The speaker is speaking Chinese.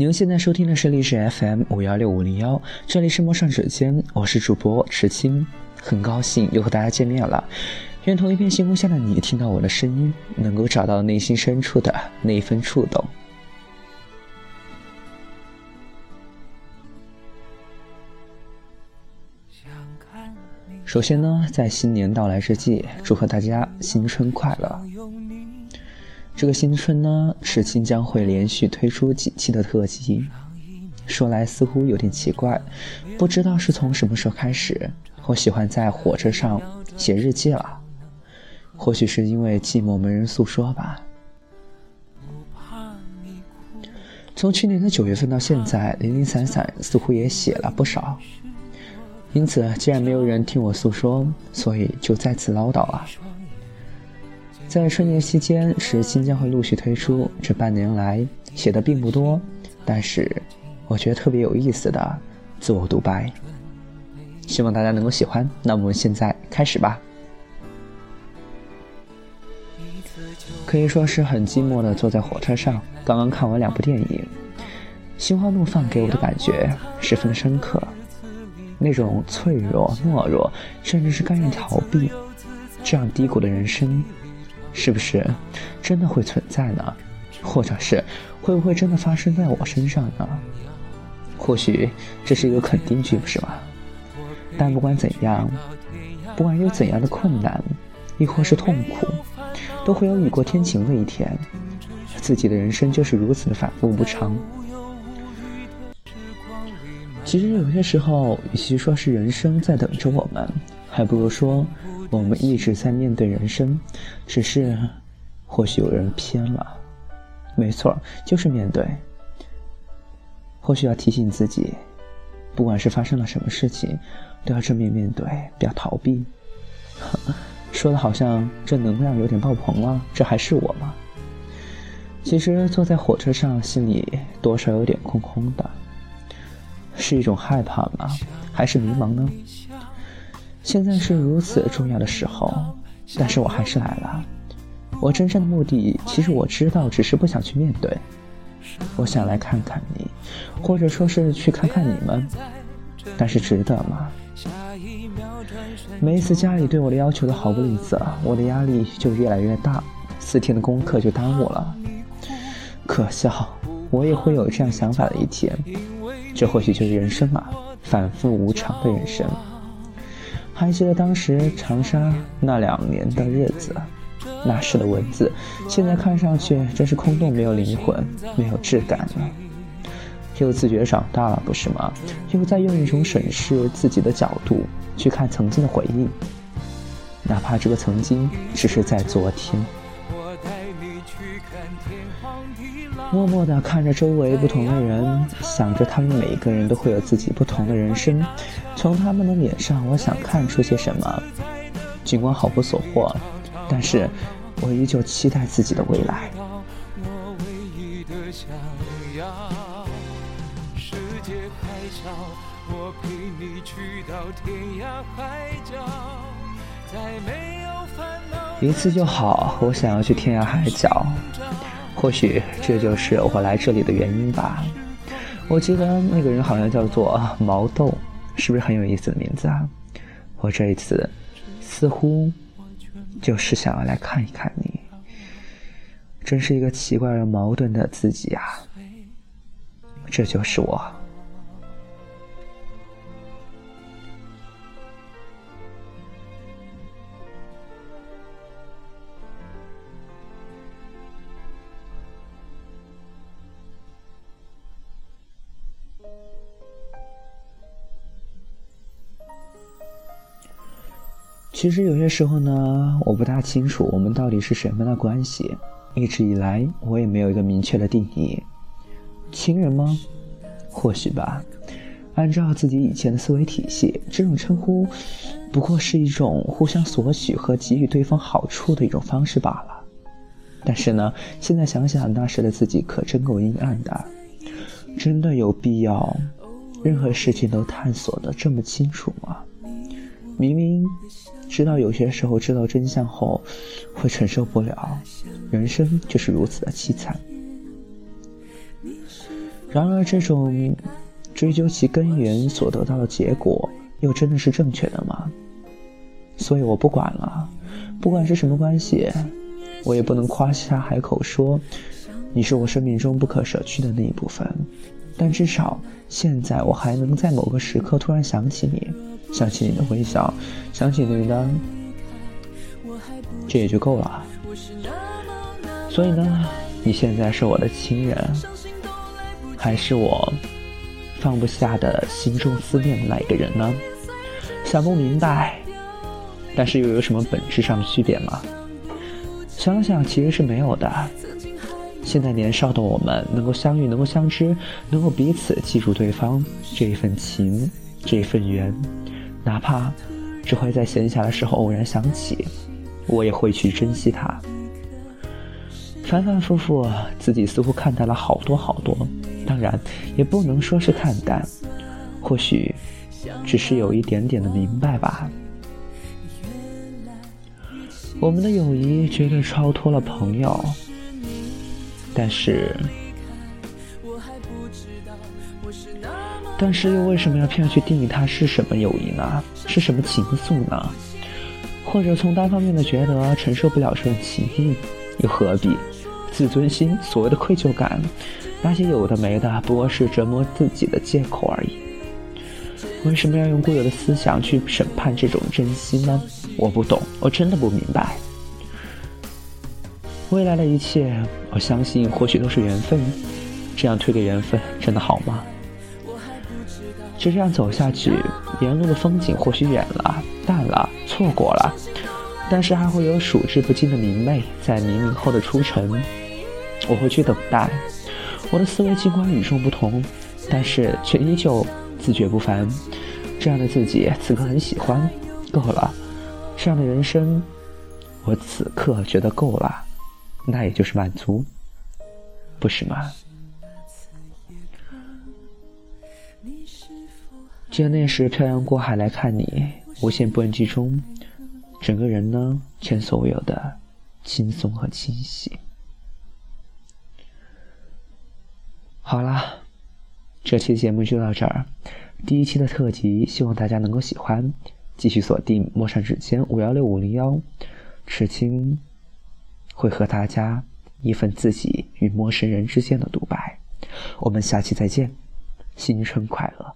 您现在收听的是历史 FM 五幺六五零幺，这里是陌上指尖，我是主播池青，很高兴又和大家见面了。愿同一片星空下的你听到我的声音，能够找到内心深处的那一份触动。首先呢，在新年到来之际，祝贺大家新春快乐。这个新春呢，赤青将会连续推出几期的特辑。说来似乎有点奇怪，不知道是从什么时候开始，我喜欢在火车上写日记了。或许是因为寂寞没人诉说吧。从去年的九月份到现在，零零散散似乎也写了不少。因此，既然没有人听我诉说，所以就再次唠叨了。在春节期间，时新将会陆续推出。这半年来写的并不多，但是我觉得特别有意思的自我独白，希望大家能够喜欢。那我们现在开始吧。可以说是很寂寞的坐在火车上，刚刚看完两部电影，《心花怒放》给我的感觉十分深刻，那种脆弱、懦弱，甚至是甘愿逃避，这样低谷的人生。是不是真的会存在呢？或者是会不会真的发生在我身上呢？或许这是一个肯定句，不是吗？但不管怎样，不管有怎样的困难，亦或是痛苦，都会有雨过天晴的一天。自己的人生就是如此的反复无常。其实有些时候，与其说是人生在等着我们，还不如说。我们一直在面对人生，只是或许有人偏了。没错，就是面对。或许要提醒自己，不管是发生了什么事情，都要正面面对，不要逃避。说的好像正能量有点爆棚了，这还是我吗？其实坐在火车上，心里多少有点空空的，是一种害怕吗？还是迷茫呢？现在是如此重要的时候，但是我还是来了。我真正的目的，其实我知道，只是不想去面对。我想来看看你，或者说是去看看你们，但是值得吗？每一次家里对我的要求都毫不吝啬，我的压力就越来越大，四天的功课就耽误了。可笑，我也会有这样想法的一天。这或许就是人生嘛，反复无常的人生。还记得当时长沙那两年的日子，那时的文字，现在看上去真是空洞，没有灵魂，没有质感了。又自觉长大了，不是吗？又在用一种审视自己的角度去看曾经的回忆，哪怕这个曾经只是在昨天。默默地看着周围不同的人，想着他们每一个人都会有自己不同的人生。从他们的脸上，我想看出些什么。尽管毫无所获，但是我依旧期待自己的未来。一次就好，我想要去天涯海角。或许这就是我来这里的原因吧。我记得那个人好像叫做毛豆，是不是很有意思的名字啊？我这一次似乎就是想要来看一看你，真是一个奇怪而矛盾的自己啊。这就是我。其实有些时候呢，我不大清楚我们到底是什么样的关系。一直以来，我也没有一个明确的定义。亲人吗？或许吧。按照自己以前的思维体系，这种称呼不过是一种互相索取和给予对方好处的一种方式罢了。但是呢，现在想想，那时的自己可真够阴暗的。真的有必要任何事情都探索的这么清楚吗？明明。知道有些时候知道真相后会承受不了，人生就是如此的凄惨。然而，这种追究其根源所得到的结果，又真的是正确的吗？所以我不管了，不管是什么关系，我也不能夸下海口说你是我生命中不可舍去的那一部分。但至少现在，我还能在某个时刻突然想起你，想起你的微笑，想起你的，这也就够了。所以呢，你现在是我的亲人，还是我放不下的心中思念的那一个人呢？想不明白。但是又有什么本质上的区别吗？想想其实是没有的。现在年少的我们能够相遇，能够相知，能够彼此记住对方这一份情，这一份缘，哪怕只会在闲暇的时候偶然想起，我也会去珍惜它。反反复复，自己似乎看淡了好多好多，当然也不能说是看淡，或许只是有一点点的明白吧。我们的友谊绝对超脱了朋友，但是，但是又为什么要偏要去定义它是什么友谊呢？是什么情愫呢？或者从单方面的觉得承受不了这种情谊，又何必？自尊心，所谓的愧疚感，那些有的没的，不过是折磨自己的借口而已。为什么要用固有的思想去审判这种真心呢？我不懂，我真的不明白。未来的一切，我相信或许都是缘分。这样推给缘分，真的好吗？就这样走下去，沿路的风景或许远了、淡了、错过了，但是还会有数之不尽的明媚在黎明后的初晨。我会去等待。我的思维尽管与众不同，但是却依旧自觉不凡。这样的自己，此刻很喜欢。够了。这样的人生，我此刻觉得够了，那也就是满足，不是吗？记得那时漂洋过海来看你，无限波澜中，整个人呢前所未有的轻松和清晰。好啦，这期节目就到这儿，第一期的特辑，希望大家能够喜欢。继续锁定陌上指尖五幺六五零幺，赤青会和大家一份自己与陌生人之间的独白。我们下期再见，新春快乐！